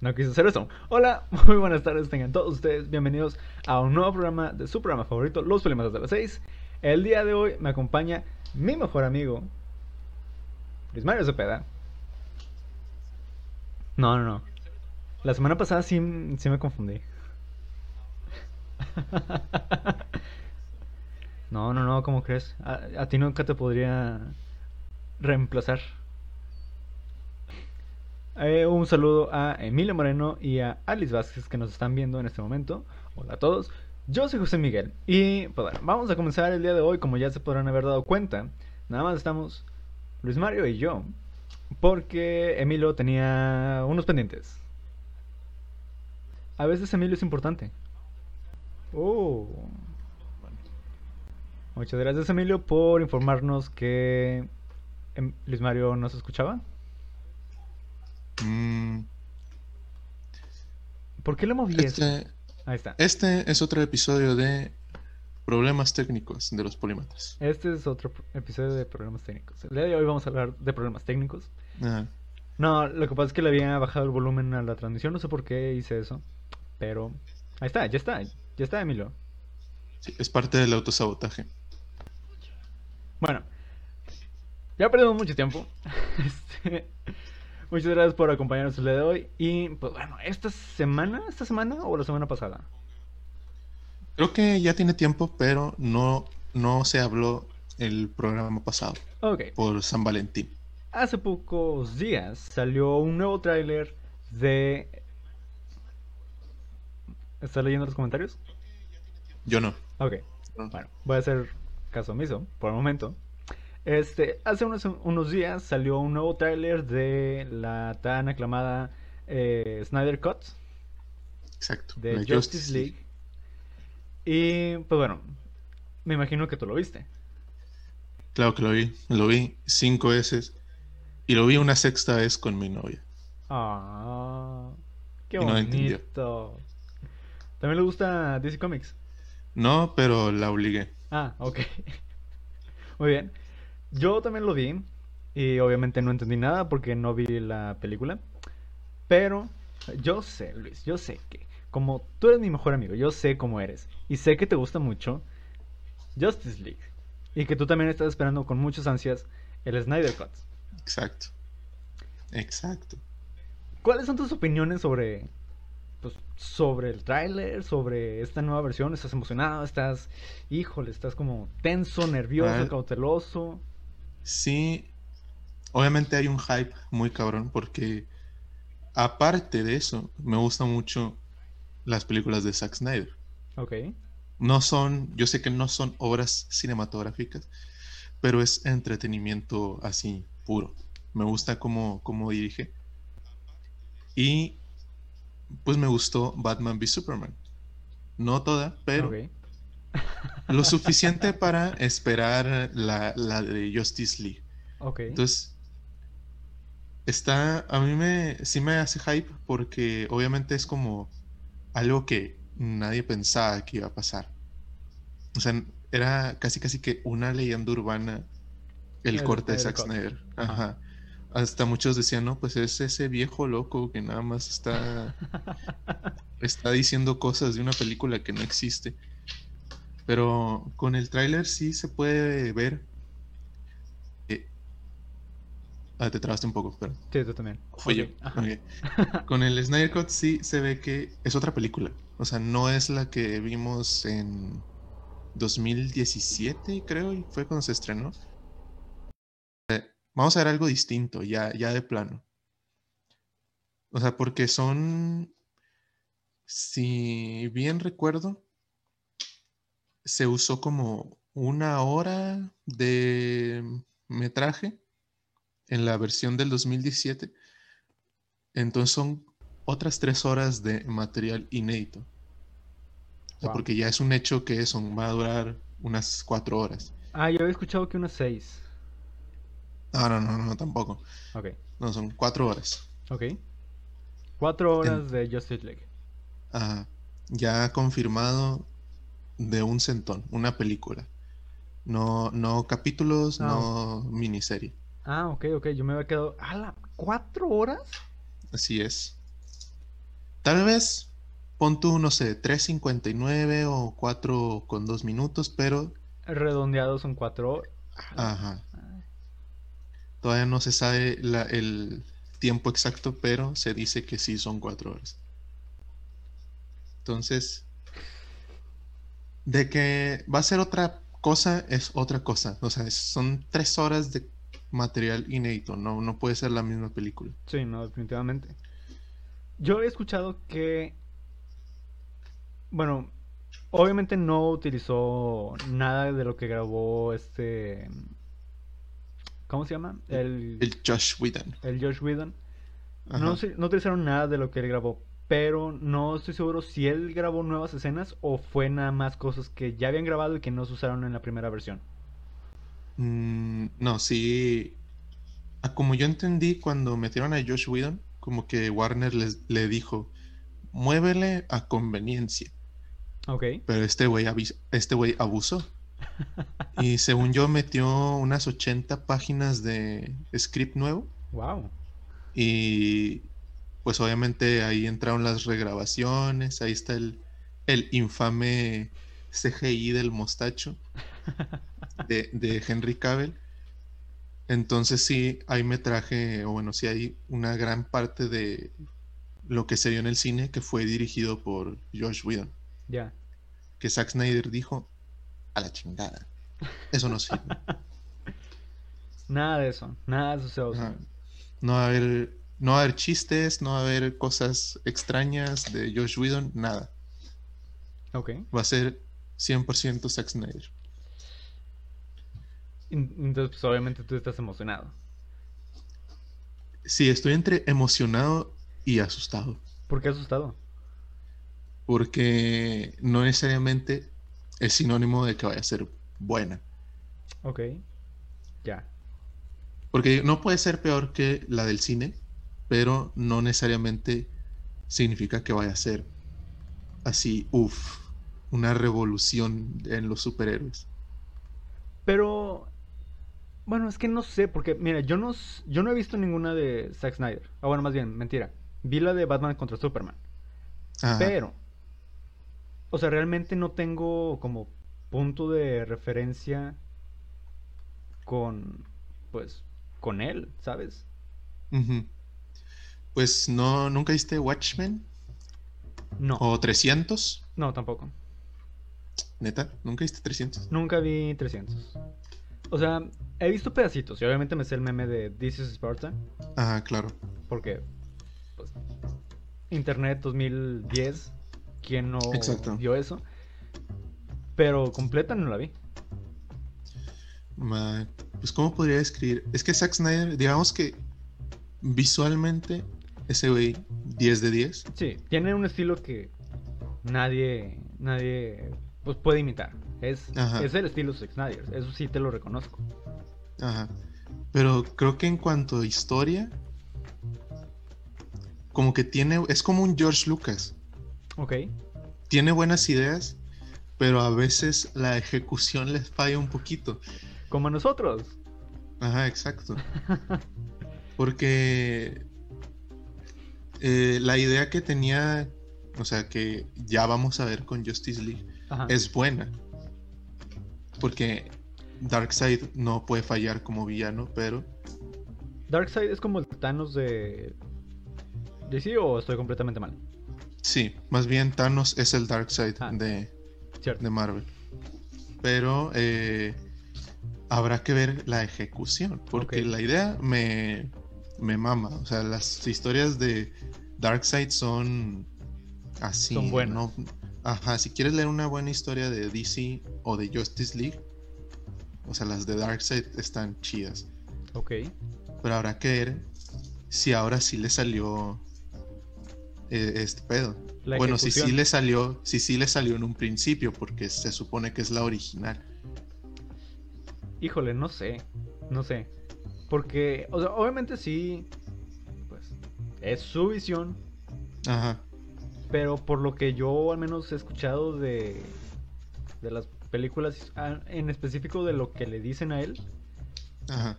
No quise hacer eso. Hola, muy buenas tardes, tengan todos ustedes bienvenidos a un nuevo programa de su programa favorito, Los Problemas de las 6. El día de hoy me acompaña mi mejor amigo, Luis Mario. No, no, no. La semana pasada sí, sí me confundí. No, no, no, ¿cómo crees? A, a ti nunca te podría reemplazar. Eh, un saludo a Emilio Moreno y a Alice Vázquez que nos están viendo en este momento. Hola a todos. Yo soy José Miguel y pues bueno, vamos a comenzar el día de hoy como ya se podrán haber dado cuenta. Nada más estamos Luis Mario y yo porque Emilio tenía unos pendientes. A veces Emilio es importante. Oh. Muchas gracias Emilio por informarnos que em, Luis Mario nos escuchaba. Mm, ¿Por qué lo moví este, Ahí está. este es otro episodio de problemas técnicos de los polímatas. Este es otro episodio de problemas técnicos. El día de hoy vamos a hablar de problemas técnicos. Ah, No, lo que pasa es que le había bajado el volumen a la transmisión, no sé por qué hice eso. Pero ahí está, ya está, ya está Emilio. sí, es parte del autosabotaje. Bueno, ya perdimos mucho tiempo. Este, muchas gracias por acompañarnos el día de hoy. Y pues bueno, esta semana, esta semana o la semana pasada. Creo que ya tiene tiempo, pero no, no se habló el programa pasado Ok, por San Valentín. hace pocos días salió un nuevo tráiler de... ¿Estás leyendo los comentarios? Yo no. Ok, No. bueno, voy a hacer caso omiso por el momento. Este, hace unos, unos días salió un nuevo tráiler de la tan aclamada eh, Snyder Cut Exacto. de Justice League. Y pues bueno, me imagino que tú lo viste. Claro que lo vi. Lo vi cinco veces. Y lo vi una sexta vez con mi novia. Ah, qué no bonito. ¿También le gusta DC Comics? No, pero la obligué. Ah, ok. Muy bien. Yo también lo vi y obviamente no entendí nada porque no vi la película. Pero yo sé, Luis, yo sé que como tú eres mi mejor amigo, yo sé cómo eres y sé que te gusta mucho Justice League y que tú también estás esperando con muchas ansias el Snyder Cut. Exacto. Exacto. ¿Cuáles son tus opiniones sobre pues, sobre el tráiler, sobre esta nueva versión? ¿Estás emocionado? ¿Estás, híjole, estás como tenso, nervioso, Ah. cauteloso? Sí, obviamente hay un hype muy cabrón porque aparte de eso, me gustan mucho las películas de Zack Snyder. Ok. No son, yo sé que no son obras cinematográficas, pero es entretenimiento así puro. Me gusta cómo, cómo dirige. Y pues me gustó Batman v Superman. No toda, pero. Lo suficiente para esperar la, la de Justice League. Ok. Entonces, está, a mí me, sí me hace hype porque obviamente es como algo que nadie pensaba que iba a pasar. O sea, era casi casi que una leyenda urbana el El corte de Zack. Snyder. Ajá. Ajá. Hasta muchos decían, no, pues es ese viejo loco que nada más está, está diciendo cosas de una película que no existe. Pero con el tráiler sí se puede ver. eh, Ah, te trabaste un poco, pero Sí, tú también. fui yo. Con el Snyder Cut sí se ve que es otra película. O sea, no es la que vimos en 2017, creo, y fue cuando se estrenó. Eh, Vamos a ver algo distinto, ya, ya de plano. O sea, porque son, si bien recuerdo, se usó como una hora de metraje en la versión del 2017. Entonces son otras tres horas de material inédito. O sea, Wow. porque ya es un hecho que eso va a durar unas cuatro horas. Ah, yo había escuchado que unas seis. No, no, no, no, tampoco. Ok. No, son cuatro horas. Ok. Cuatro horas de Justice League. Ajá. ya confirmado de un centón, una película. No, no capítulos, Ah, no miniserie. Ah, ok, ok. Yo me había quedado. ¡Hala! ¿Cuatro horas? Así es. Tal vez pon tú, no sé, 3.59 o 4 con 2 minutos, pero... Redondeados son 4 horas. Ajá. Todavía no se sabe la- el tiempo exacto, pero se dice que sí son 4 horas. Entonces, de que va a ser otra cosa, es otra cosa. O sea, son 3 horas de material inédito, no, no puede ser la misma película. Sí, no, definitivamente. Yo he escuchado que, bueno, obviamente no utilizó nada de lo que grabó este, ¿cómo se llama? El, El Josh Whedon. el Josh Whedon. No, no utilizaron nada de lo que él grabó, pero no estoy seguro si él grabó nuevas escenas o fue nada más cosas que ya habían grabado y que no se usaron en la primera versión. Mm, no, sí. Ah, Como yo entendí cuando metieron a Josh Whedon, como que Warner les, le dijo, muévele a conveniencia. Ok. Pero este güey este güey abusó. Y según yo metió unas 80 páginas de script nuevo. Wow. Y pues obviamente ahí entraron las regrabaciones. Ahí está el, el infame CGI del mostacho de, de Henry Cavill. Entonces sí, ahí me traje, o bueno, sí hay una gran parte de lo que se vio en el cine que fue dirigido por Josh Whedon. Ya. Que Zack Snyder dijo, a la chingada. Eso no sirve. Nada de eso. Nada de eso se usa. No va a haber, no va a haber chistes, no va a haber cosas extrañas de Josh Whedon, nada. Ok. Va a ser 100% Zack Snyder. En- Entonces, pues obviamente tú estás emocionado. Sí, estoy entre emocionado y asustado. ¿Por qué asustado? Porque no necesariamente es sinónimo de que vaya a ser buena. Ok. Ya. Porque no puede ser peor que la del cine, pero no necesariamente significa que vaya a ser así, uff, una revolución en los superhéroes. Pero, bueno, es que no sé, porque, mira, yo no, yo no he visto ninguna de Zack Snyder. Ah, bueno, más bien, mentira. Vi la de Batman contra Superman. Ajá. Pero, o sea, realmente no tengo como punto de referencia con, pues, con él, ¿sabes? Pues no, ¿nunca viste Watchmen? No, ¿O 300? no, tampoco. ¿Neta? ¿Nunca viste 300? Nunca vi 300. O sea, he visto pedacitos y obviamente me sé el meme de This is Sparta. Ajá, claro. Porque, pues, Internet 2010, ¿quién no Exacto. vio eso? Pero completa no la vi. Pues, ¿cómo podría describir? Es que Zack Snyder, digamos que visualmente, ese güey, 10 de 10. Sí, tiene un estilo que nadie, nadie, pues puede imitar. Es, Ajá. es el estilo Zack Snyder, eso sí te lo reconozco. Ajá. Pero creo que en cuanto a historia, como que tiene, es como un George Lucas. Ok, Tiene buenas ideas, pero a veces la ejecución les falla un poquito. como nosotros. Ajá, exacto. Porque eh, la idea que tenía, o sea, que ya vamos a ver con Justice League, Ajá. es buena. Porque Darkseid no puede fallar como villano, pero Darkseid es como el Thanos de DC o estoy completamente mal. sí, más bien Thanos es el Darkseid Ah. de, Cierto. de Marvel. Pero eh, habrá que ver la ejecución, porque la idea me, me mama. O sea, las historias de Darkseid son así. Son buenas. ¿no? Ajá, si quieres leer una buena historia de DC o de Justice League, o sea, las de Darkseid están chidas. Ok. Pero habrá que ver si ahora sí le salió eh, este pedo. La bueno, si sí le salió, si sí le salió en un principio, porque se supone que es la original. Híjole, no sé. No sé. Porque, o sea, obviamente sí. Pues. Es su visión. Ajá. Pero por lo que yo al menos he escuchado de. De las películas. ah, En específico de lo que le dicen a él. Ajá.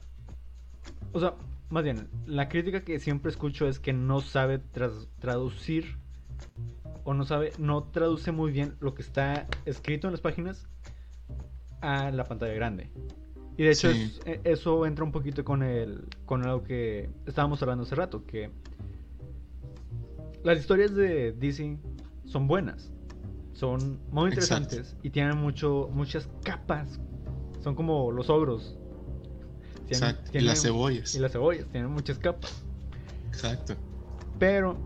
O sea, más bien, la crítica que siempre escucho es que no sabe tras- traducir o no sabe, no traduce muy bien lo que está escrito en las páginas a la pantalla grande. Y de hecho Sí. es- e- eso entra un poquito con el con algo que estábamos hablando hace rato, que las historias de DC son buenas, son muy Exacto. interesantes y tienen mucho muchas capas. Son como los ogros. Tienen- Exacto. Y las cebollas. Y las cebollas, tienen muchas capas. Exacto. Pero.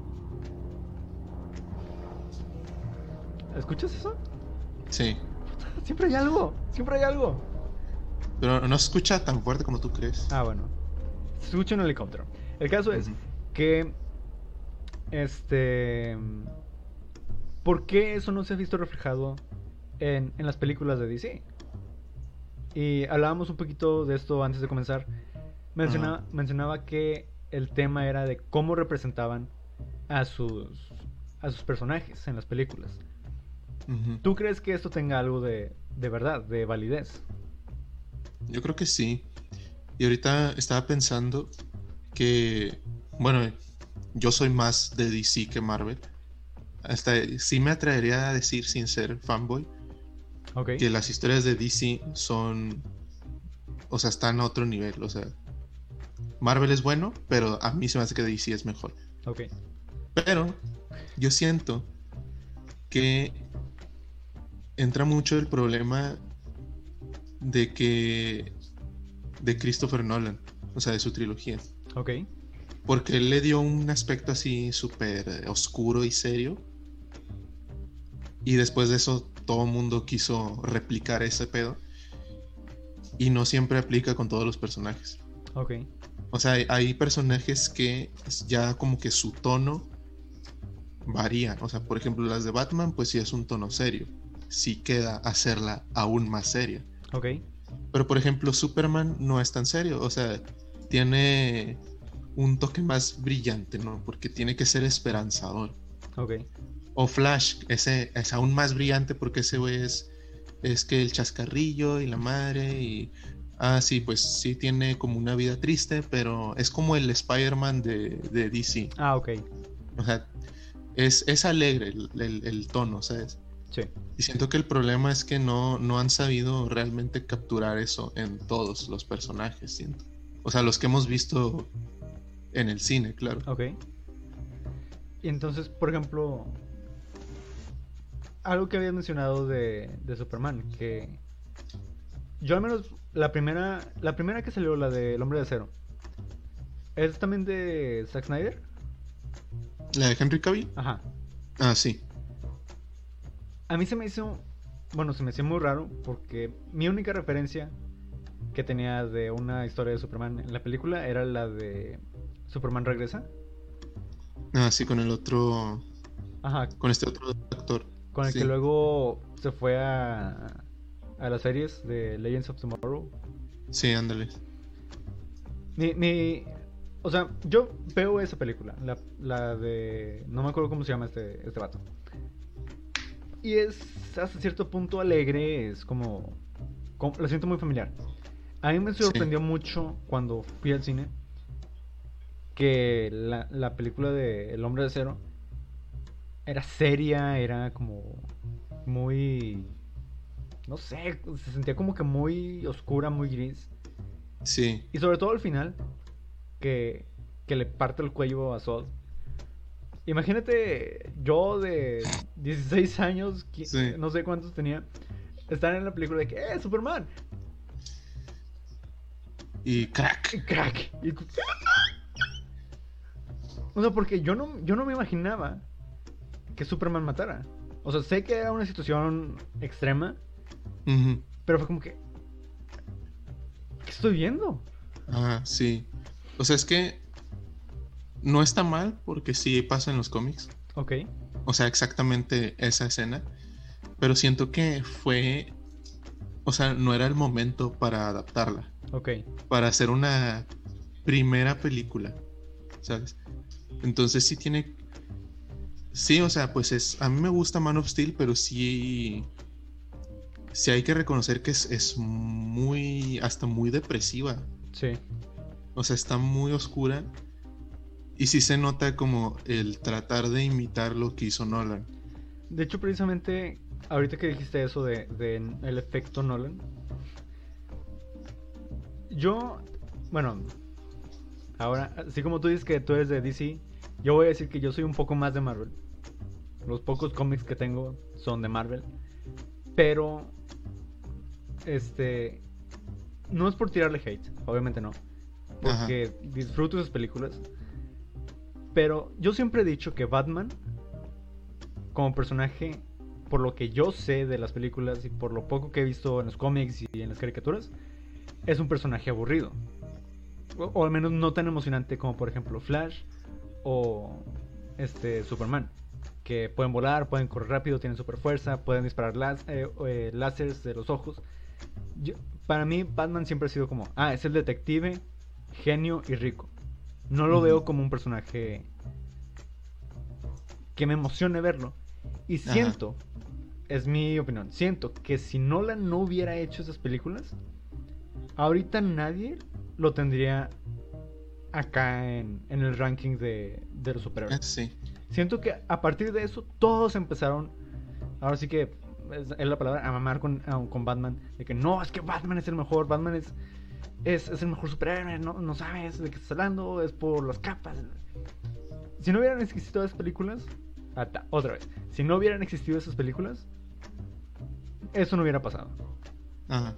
¿Escuchas eso? Sí. Siempre hay algo. Siempre hay algo. Pero no se escucha tan fuerte como tú crees. Ah, bueno. Se escucha un helicóptero. El caso es que. Este. ¿Por qué eso no se ha visto reflejado en, en las películas de DC? Y hablábamos un poquito de esto antes de comenzar. Menciona-. Mencionaba que el tema era de cómo representaban a sus, a sus personajes en las películas. ¿Tú crees que esto tenga algo de, de verdad, de validez? Yo creo que sí. Y ahorita estaba pensando que, bueno, yo soy más de DC que Marvel. Hasta sí me atrevería a decir, sin ser fanboy, que las historias de DC son, o sea, están a otro nivel. O sea, Marvel es bueno, pero a mí se me hace que DC es mejor. Ok. Pero yo siento que entra mucho el problema de que de Christopher Nolan, o sea, de su trilogía, Ok. porque él le dio un aspecto así súper oscuro y serio. Y después de eso todo el mundo quiso replicar ese pedo y no siempre aplica con todos los personajes. Ok. O sea, hay, hay personajes que ya como que su tono varía. O sea, por ejemplo, las de Batman, pues sí es un tono serio. Sí queda hacerla aún más seria. Ok. Pero por ejemplo, Superman no es tan serio. O sea, tiene un toque más brillante, ¿no? Porque tiene que ser esperanzador. Ok. O Flash, ese es aún más brillante porque ese güey es, es que el chascarrillo y la madre y... Ah, sí, pues sí tiene como una vida triste, pero es como el Spider-Man de, de DC. Ah, ok. O sea, es, es alegre el, el- el tono, ¿sabes? Sí. Y siento que el problema es que no, no han sabido realmente capturar eso en todos los personajes, siento. O sea, los que hemos visto en el cine, claro. Ok. Y entonces, por ejemplo, algo que habías mencionado de, de Superman, que yo al menos la primera, la primera que salió, la de El Hombre de Acero, ¿es también de Zack Snyder? ¿La de Henry Cavill? Ajá. Ah, sí. A mí se me hizo, bueno, se me hizo muy raro porque mi única referencia que tenía de una historia de Superman en la película era la de Superman regresa. Ah, sí, con el otro... Ajá, Con este otro actor. Con el Sí. que luego se fue a, a las series de Legends of Tomorrow. Sí, ándale. Ni, ni, o sea, yo veo esa película, la, la de... No me acuerdo cómo se llama este, este vato. Y es hasta cierto punto alegre, es como... como- lo siento muy familiar. A mí me sorprendió mucho cuando fui al cine que la, la película de El Hombre de Acero era seria, era como muy... No sé, se sentía como que muy oscura, muy gris. Sí, Y sobre todo al final, que, que le parte el cuello a Zod. Imagínate yo de 16 años, Sí. no sé cuántos tenía, estar en la película de que, ¡eh, Superman! y crack. Y crack. Y... O sea, porque yo no, yo no me imaginaba que Superman matara. O sea, sé que era una situación extrema, pero fue como que... ¿Qué estoy viendo? Ah, sí. O sea, es que no está mal porque sí pasa en los cómics. Ok, O sea, exactamente esa escena. Pero siento que fue... O sea, no era el momento para adaptarla. ok, Para hacer una primera película. ¿Sabes? Entonces sí tiene... Sí, o sea, pues es... A mí me gusta Man of Steel, pero sí... Sí hay que reconocer que es, es muy... Hasta muy depresiva. sí, O sea, está muy oscura. Y sí se nota como el tratar de imitar lo que hizo Nolan. De hecho, precisamente, ahorita que dijiste eso de, de el efecto Nolan, yo, bueno, ahora, así como tú dices que tú eres de DC, yo voy a decir que yo soy un poco más de Marvel. Los pocos cómics que tengo son de Marvel. Pero, este, no es por tirarle hate, obviamente no. Porque disfruto sus películas. Pero yo siempre he dicho que Batman, como personaje, por lo que yo sé de las películas y por lo poco que he visto en los cómics y en las caricaturas, es un personaje aburrido. O, al menos no tan emocionante como por ejemplo Flash o este Superman. Que pueden volar, pueden correr rápido, tienen super fuerza, pueden disparar las, eh, eh, láseres de los ojos. para mí Batman siempre ha sido como, ah, es el detective, genio y rico. No lo veo como un personaje que me emocione verlo. Y siento, es mi opinión, siento que si Nolan no hubiera hecho esas películas, ahorita nadie lo tendría acá en, el ranking de, de los superhéroes. Sí. Siento que a partir de eso todos empezaron, ahora sí que es, la palabra, a mamar con, con, Batman. De que no, es que Batman es el mejor, Batman es, es, el mejor superhéroe, no, no sabes de qué estás hablando, es por las capas. Si no hubieran existido esas películas, otra vez, si no hubieran existido esas películas, eso no hubiera pasado. Ajá.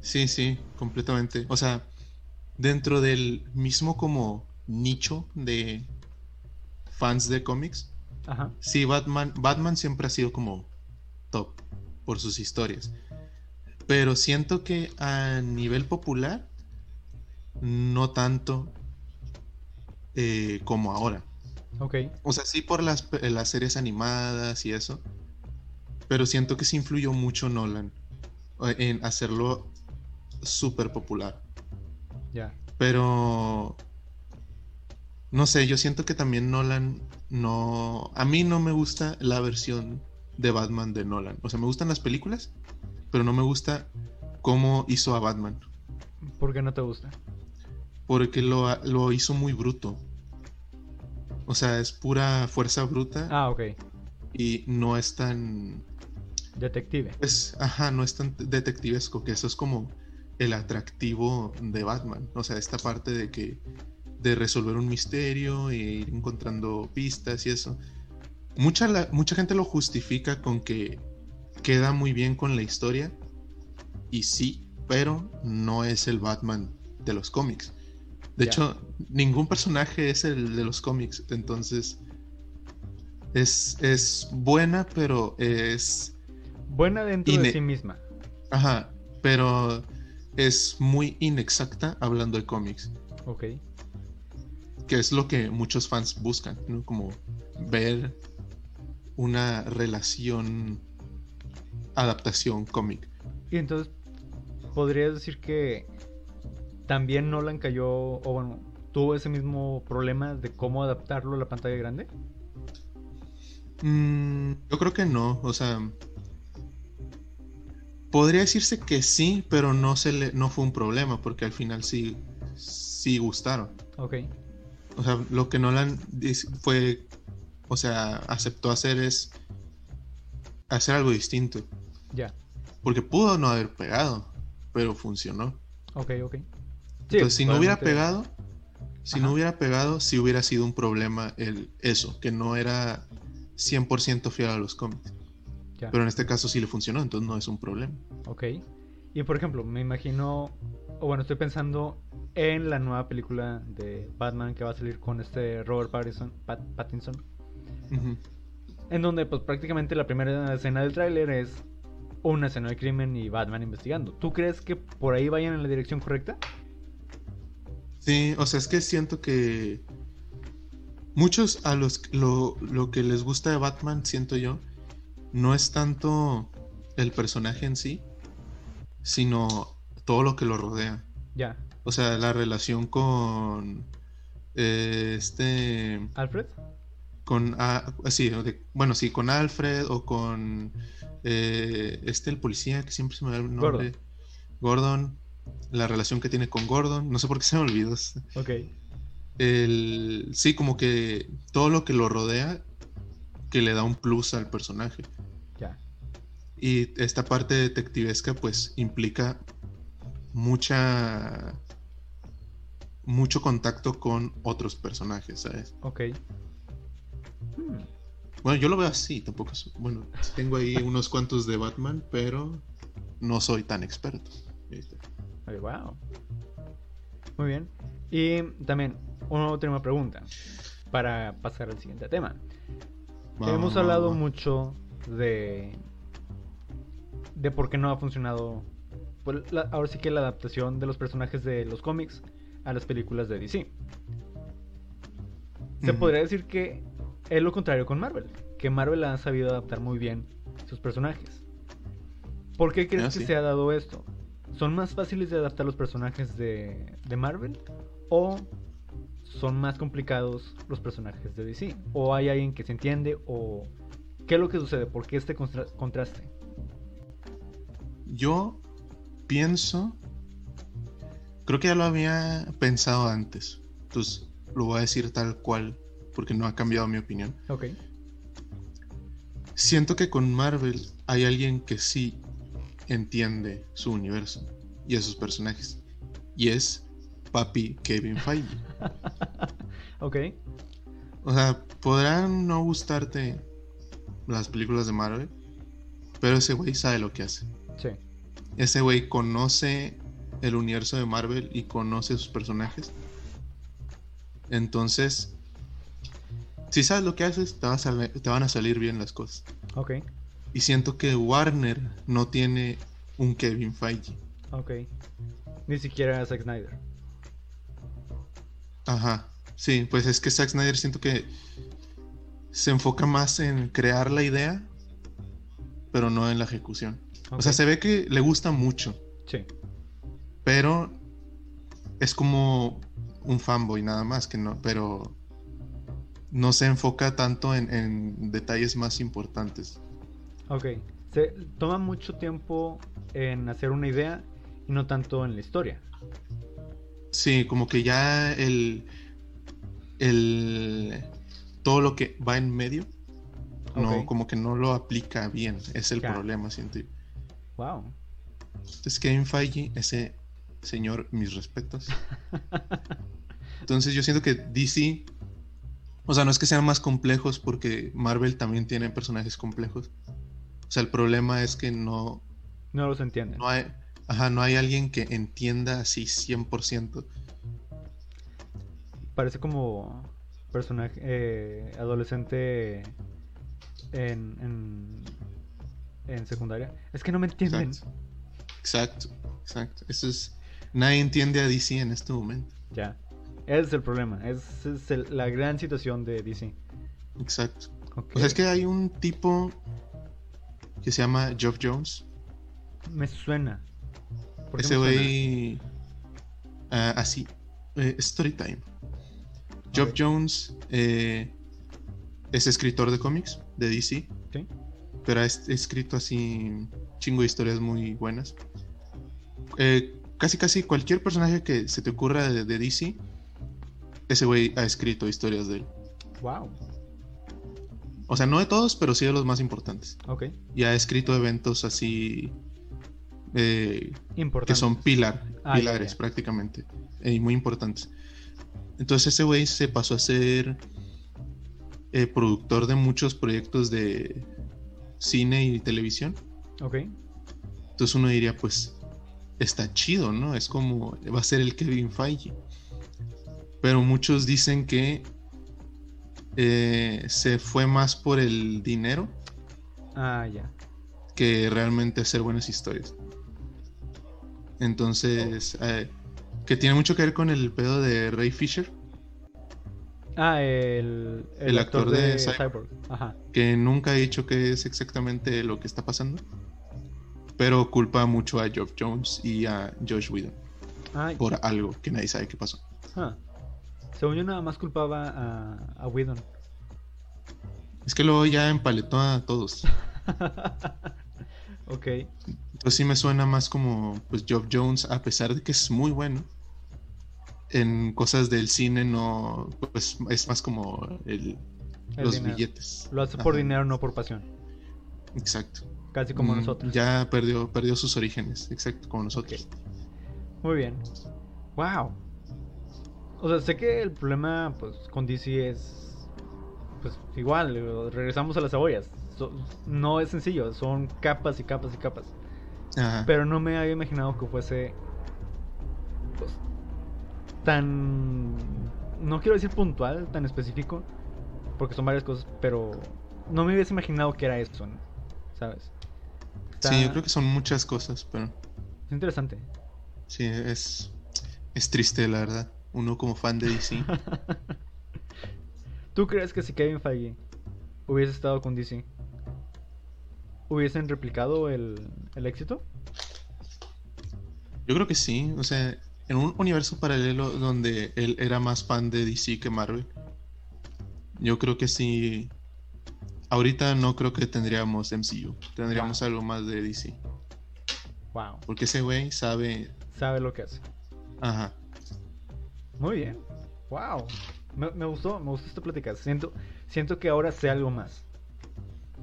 Sí, sí, completamente. O sea, dentro del mismo como nicho de fans de cómics, Ajá. sí, Batman, Batman siempre ha sido como top por sus historias. Pero siento que a nivel popular, no tanto eh, como ahora. Ok. O sea, sí por las, las series animadas y eso. Pero siento que se influyó mucho Nolan eh, en hacerlo súper popular. Ya. Pero. No sé, yo siento que también Nolan no. A mí no me gusta la versión de Batman de Nolan. O sea, me gustan las películas, pero no me gusta cómo hizo a Batman. ¿Por qué no te gusta? Porque lo, lo hizo muy bruto. O sea, es pura fuerza bruta. Ah, ok. Y no es tan. Detective. Es, ajá, no es tan detectivesco, que eso es como el atractivo de Batman. O sea, esta parte de que de resolver un misterio e ir encontrando pistas y eso. Mucha, mucha gente lo justifica con que queda muy bien con la historia. Y sí, pero no es el Batman de los cómics. De hecho, ningún personaje es el de los cómics. Entonces, es, es buena, pero es... Buena dentro de sí misma. Ajá, pero es muy inexacta hablando de cómics. Ok. Que es lo que muchos fans buscan, ¿no? Como ver una relación adaptación cómic. Y entonces, ¿podrías decir que también Nolan cayó, o bueno, tuvo ese mismo problema de cómo adaptarlo a la pantalla grande? Mm, yo creo que no, o sea, Podría decirse que sí, pero no, se le, no fue un problema, porque al final sí, sí gustaron. Ok. O sea, lo que Nolan fue, o sea, aceptó hacer es hacer algo distinto. Ya. Porque pudo no haber pegado, pero funcionó. Ok, ok. Entonces, si no hubiera pegado, si no hubiera pegado, sí hubiera sido un problema el, eso, que no era 100% fiel a los cómics. Pero en este caso sí le funcionó, entonces no es un problema. Ok. Y por ejemplo, me imagino, o bueno, estoy pensando en la nueva película de Batman que va a salir con este Robert Pattinson. Pattinson En donde pues prácticamente la primera escena del tráiler es una escena de crimen y Batman investigando. ¿Tú crees que por ahí vayan en la dirección correcta? Sí, o sea, es que siento que muchos a los lo, lo que les gusta de Batman, siento yo, no es tanto el personaje en sí, sino todo lo que lo rodea. Ya. O sea, la relación con eh, este... Alfred. Con, ah, sí, bueno, sí, con Alfred o con eh, este, el policía, que siempre se me da el nombre. Gordon. La relación que tiene con Gordon. No sé por qué se me olvidó. Ok. el, sí, como que todo lo que lo rodea que le da un plus al personaje. Ya. Y esta parte detectivesca pues implica mucha mucho contacto con otros personajes, ¿sabes? Ok. Hmm. Bueno, yo lo veo así, tampoco es, bueno, tengo ahí unos cuantos de Batman, pero no soy tan experto. wow. Muy bien. Y también, una última pregunta para pasar al siguiente tema. Hemos hablado mucho de de por qué no ha funcionado pues, ahora sí que la adaptación de los personajes de los cómics a las películas de DC. Se podría decir que es lo contrario con Marvel, que Marvel ha sabido adaptar muy bien sus personajes. ¿Por qué crees ah, que se ha dado esto? ¿Son más fáciles de adaptar los personajes de, de Marvel? ¿O son más complicados los personajes de DC? ¿O hay alguien que se entiende? ¿O qué es lo que sucede? ¿Por qué este contraste? Yo pienso, creo que ya lo había pensado antes, entonces lo voy a decir tal cual, porque no ha cambiado mi opinión. Ok. Siento que con Marvel hay alguien que sí entiende su universo y a sus personajes, y es papi Kevin Feige. ok. O sea, podrán no gustarte las películas de Marvel, pero ese güey sabe lo que hace. Sí. Ese güey conoce el universo de Marvel y conoce sus personajes. Entonces, si sabes lo que haces, te, te van a salir bien las cosas. Ok. Y siento que Warner no tiene un Kevin Feige. Ok. Ni siquiera Zack Snyder. Ajá. Sí, pues es que Zack Snyder siento que se enfoca más en crear la idea, pero no en la ejecución. O sea, se ve que le gusta mucho. Sí. Pero es como un fanboy nada más, que no, pero no se enfoca tanto en, en detalles más importantes. Ok. Se toma mucho tiempo en hacer una idea y no tanto en la historia. Sí, como que ya el, el todo lo que va en medio, no, como que no lo aplica bien. Es el problema, siento. Wow. Entonces Kevin Feige, ese señor, mis respetos. Entonces yo siento que DC, o sea, no es que sean más complejos porque Marvel también tiene personajes complejos. O sea, el problema es que no... No los entienden. No hay, Ajá, no hay alguien que entienda así 100%. Parece como personaje eh, adolescente en, en, secundaria. Es que no me entienden. Exacto, exacto. Eso es. Nadie entiende a DC en este momento. Ya. Ese es el problema. Esa es la gran situación de DC. Exacto. O sea, es que hay un tipo que se llama Geoff Jones. Me suena. Ese güey. Ah, así. Eh, Storytime. Job Jones eh, es escritor de cómics de DC. Pero ha escrito así chingo de historias muy buenas. Eh, casi casi cualquier personaje que se te ocurra de, de DC, ese güey ha escrito historias de él. Wow. O sea, no de todos, pero sí de los más importantes. Ok. Y ha escrito eventos así eh, que son pilar, ah, pilares prácticamente, y eh, muy importantes. Entonces ese güey se pasó a ser eh, productor de muchos proyectos de cine y televisión. Ok. Entonces uno diría, pues, está chido, ¿no? Es como, va a ser el Kevin Feige. Pero muchos dicen que se fue más por el dinero. Ah, ya. Que realmente hacer buenas historias. Entonces, eh, que tiene mucho que ver con el pedo de Ray Fisher. Ah, el, el, actor, de, Cyborg. Ajá. Que nunca ha dicho que es exactamente lo que está pasando. Pero culpa mucho a Geoff Jones y a Josh Whedon. por algo que nadie sabe qué pasó. Ah. Según yo nada más culpaba a, a Whedon. Es que luego ya empaletó a todos. ok. Entonces sí me suena más como pues Job Jones, a pesar de que es muy bueno, en cosas del cine no, pues es más como el, El los dinero. billetes. Lo hace por Ajá, dinero, no por pasión. Exacto. Casi como Mm, nosotros. Ya perdió, perdió sus orígenes, exacto, como nosotros. Muy bien. Wow. O sea, sé que el problema pues con DC es pues igual, regresamos a las cebollas. So- no es sencillo, son capas y capas y capas. Ajá. Pero no me había imaginado que fuese pues, tan no quiero decir puntual, tan específico, porque son varias cosas, pero no me hubiese imaginado que era eso, ¿no? ¿sabes? Está- Sí, yo creo que son muchas cosas, pero es interesante. sí, es, es triste, la verdad. Uno como fan de DC. ¿Tú crees que si Kevin Feige hubiese estado con DC, hubiesen replicado el, el éxito? Yo creo que sí, o sea, en un universo paralelo donde él era más fan de DC que Marvel, yo creo que sí. Ahorita no creo que tendríamos MCU, tendríamos algo más de DC, Wow, porque ese güey sabe, sabe lo que hace. ajá, Muy bien. Wow. Me, me gustó, me gustó esta plática. Siento, siento que ahora sé algo más.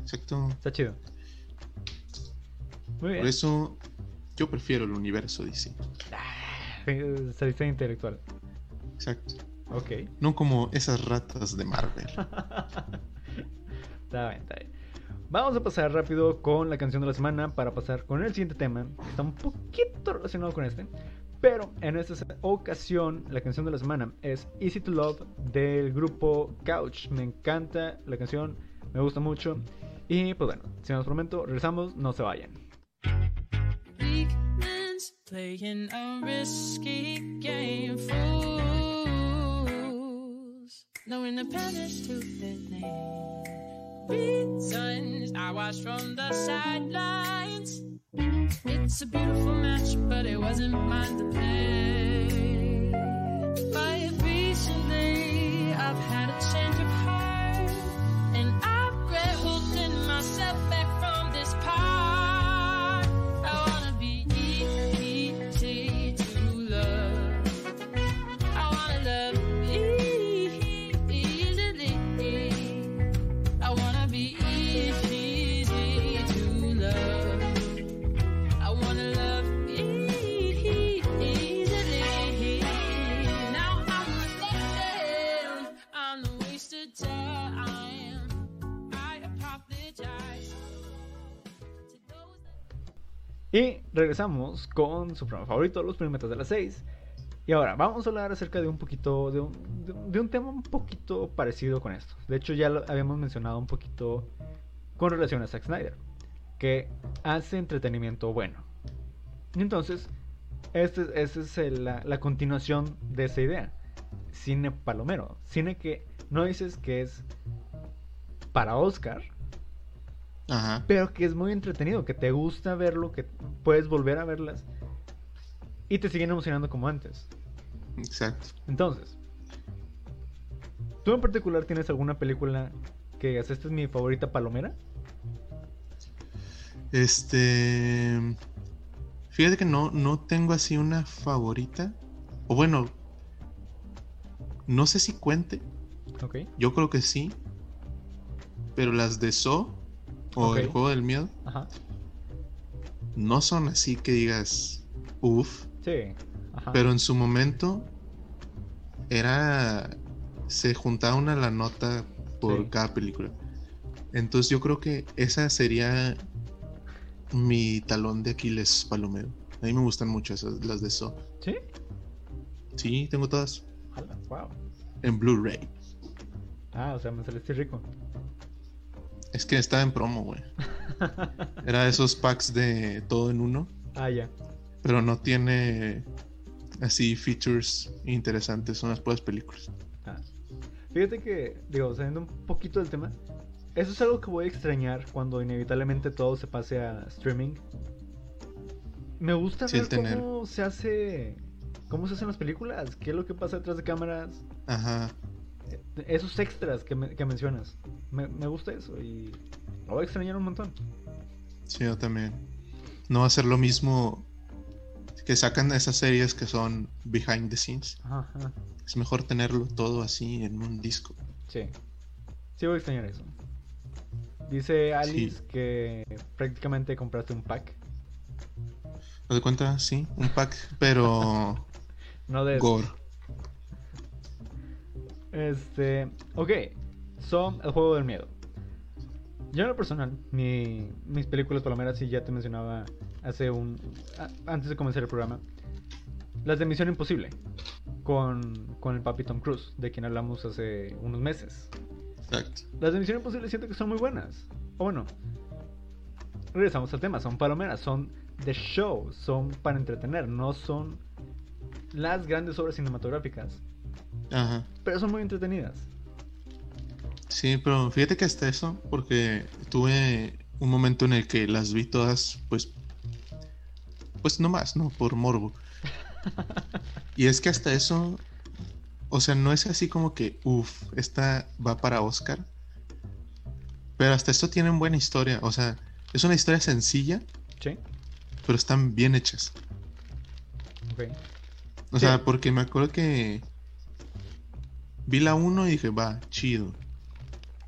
exacto. Está chido. Muy bien. Por eso yo prefiero el universo DC, Eh, Saliste intelectual. exacto. Ok. No como esas ratas de Marvel. Está bien, está bien. Vamos a pasar rápido con la canción de la semana para pasar con el siguiente tema. Está un poquito relacionado con este. Pero en esta ocasión, la canción de la semana es Easy to Love del grupo Couch. Me encanta la canción, me gusta mucho. Y pues bueno, por el momento, regresamos, no se vayan. Playing a risky game. Fools knowing the palace to their name. Reasons I watch from the sidelines. It's a beautiful match, but it wasn't mine to play. Y regresamos con su programa favorito, los primeros de las 6. Y ahora vamos a hablar acerca de un poquito, de un, tema un poquito parecido con esto. De hecho ya lo habíamos mencionado un poquito con relación a Zack Snyder, que hace entretenimiento bueno. Entonces, este, esta es el- la, la continuación de esa idea. Cine palomero, cine que no dices que es para Oscar, Ajá. pero que es muy entretenido, que te gusta verlo, que puedes volver a verlas y te siguen emocionando como antes. Exacto. Entonces, ¿tú en particular tienes alguna película que digas, esta es mi favorita palomera? Este. Fíjate que no, no tengo así una favorita. O bueno. No sé si cuente. Ok. Yo creo que sí. Pero las de So o el juego del miedo Ajá. no son así que digas. Uf. Sí. Ajá. Pero en su momento era. Se juntaba una la nota por Sí. cada película. Entonces yo creo que esa sería mi talón de Aquiles palomero. A mí me gustan mucho esas, las de So. ¿Sí? Sí, tengo todas Wow. en Blu-ray. Ah, o sea, me saliste rico. Es que estaba en promo, güey. Era esos packs de todo en uno, ah, ya. pero no tiene así features interesantes, son las puras películas. Ah. Fíjate que, digo, saliendo un poquito del tema, eso es algo que voy a extrañar cuando inevitablemente todo se pase a streaming. Me gusta Sí, ver tener. cómo se hace, cómo se hacen las películas, qué es lo que pasa detrás de cámaras, Ajá. Esos extras que, me- que mencionas. Me, me gusta eso y lo voy a extrañar un montón. Sí, yo también. No va a ser lo mismo que sacan esas series que son behind the scenes. Ajá, ajá. Es mejor tenerlo todo así en un disco. Sí. Sí voy a extrañar eso. Dice Alice Sí. que prácticamente compraste un pack. ¿Te das cuenta? Sí, un pack, pero No de gore. Este, ok, son el juego del miedo. Yo en lo personal, mi- mis películas palomeras, sí ya te mencionaba hace un... a- antes de comenzar el programa, las de Misión Imposible, con, con el papi Tom Cruise, de quien hablamos hace unos meses. Exacto. Las de Misión Imposible siento que son muy buenas. O bueno, regresamos al tema, son palomeras, son de show, son para entretener, no son las grandes obras cinematográficas, Ajá. pero son muy entretenidas. Sí, pero fíjate que hasta eso, porque tuve un momento en el que las vi todas, pues, pues no más, ¿no? Por morbo. Y es que hasta eso, o sea, no es así como que, uff, esta va para Oscar. Pero hasta eso tienen buena historia, o sea, es una historia sencilla, ¿Sí? pero están bien hechas. Ok. O Sí. sea, porque me acuerdo que vi la 1 y dije, va, chido.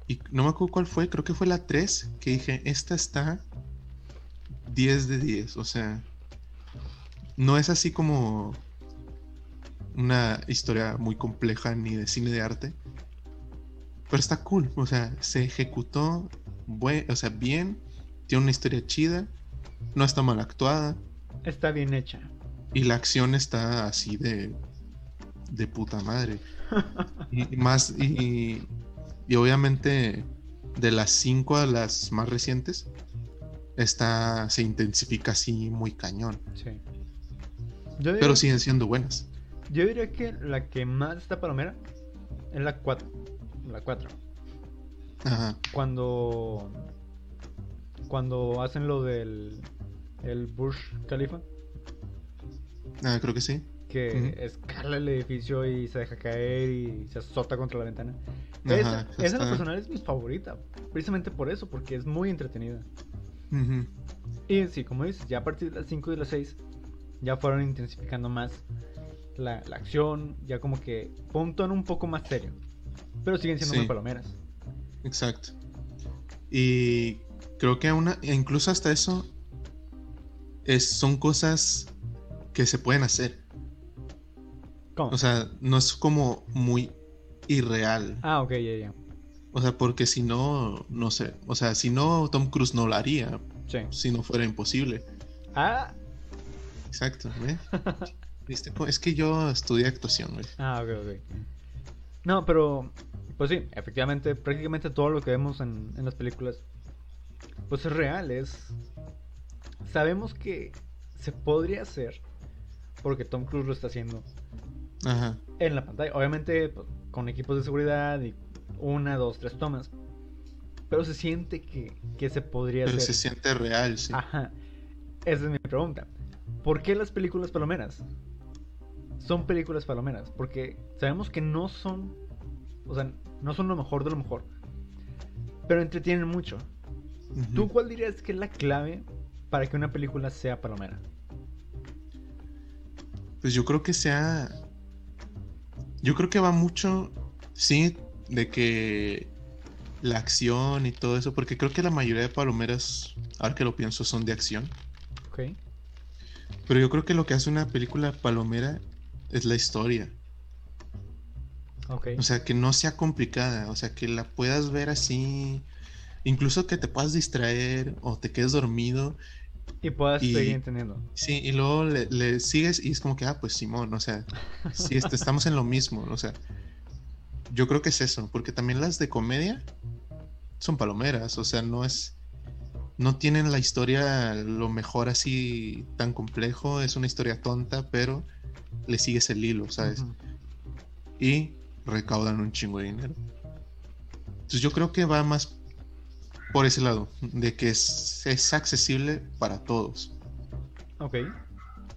Y no me acuerdo cuál fue, creo que fue la 3, que dije, esta está 10 de 10. O sea, no es así como una historia muy compleja ni de cine de arte. Pero está cool, o sea, se ejecutó, o sea, bien, tiene una historia chida, no está mal actuada. Está bien hecha. Y la acción está así de. De puta madre. Y más. Y, y obviamente, de las 5 a las más recientes, está. se intensifica así muy cañón. Sí. Yo diría, Pero siguen siendo buenas. yo diría que la que más está palomera es la 4. La 4. Ajá. Cuando. Cuando hacen lo del. El Burj Khalifa. Ah, creo que sí. Que escala el edificio y se deja caer y se azota contra la ventana. Ajá, esa, esa en lo personal es mi favorita. Precisamente por eso, porque es muy entretenida. Ujú. Y sí, como dices, ya a partir de las 5 y las 6 ya fueron intensificando más la, la acción, ya como que fue un tono un poco más serio. Pero siguen siendo Sí. muy palomeras. Exacto. Y creo que una, e incluso hasta eso es, son cosas que se pueden hacer. ¿Cómo? O sea, no es como muy irreal. ah, ok, ya, ya. O sea, porque si no, no sé. O sea, si no, Tom Cruise no lo haría. Sí. Si no fuera imposible. Ah, Exacto. ¿Viste? Es que yo estudié actuación, güey. ah, ok, ok. No, pero, pues sí, efectivamente, prácticamente todo lo que vemos en, en las películas, pues es real, es... Sabemos que se podría hacer, porque Tom Cruise lo está haciendo, Ajá. en la pantalla. Obviamente pues, con equipos de seguridad y una, dos, tres tomas. Pero se siente que, que se podría Pero hacer. se siente real, sí. Ajá. Esa es mi pregunta. ¿Por qué las películas palomeras? Son películas palomeras. Porque sabemos que no son. O sea, no son lo mejor de lo mejor. Pero entretienen mucho. ¿Tú cuál dirías que es la clave para que una película sea palomera? Pues yo creo que sea. Yo creo que va mucho, sí, de que la acción y todo eso, porque creo que la mayoría de palomeras, ahora que lo pienso, son de acción. Ok. Pero yo creo que lo que hace una película palomera es la historia. Ok. O sea, que no sea complicada, o sea, que la puedas ver así, incluso que te puedas distraer o te quedes dormido. Y puedas y- seguir entendiendo. Sí, y luego le, le sigues y es como que, ah, pues Simón, o sea, sí, este, estamos en lo mismo, o sea, yo creo que es eso, porque también las de comedia son palomeras, o sea, no es, no tienen la historia lo mejor así tan complejo, es una historia tonta, pero le sigues el hilo, ¿sabes? Ujú. y recaudan un chingo de dinero. Entonces yo creo que va más por ese lado, de que es, es accesible para todos. Ok.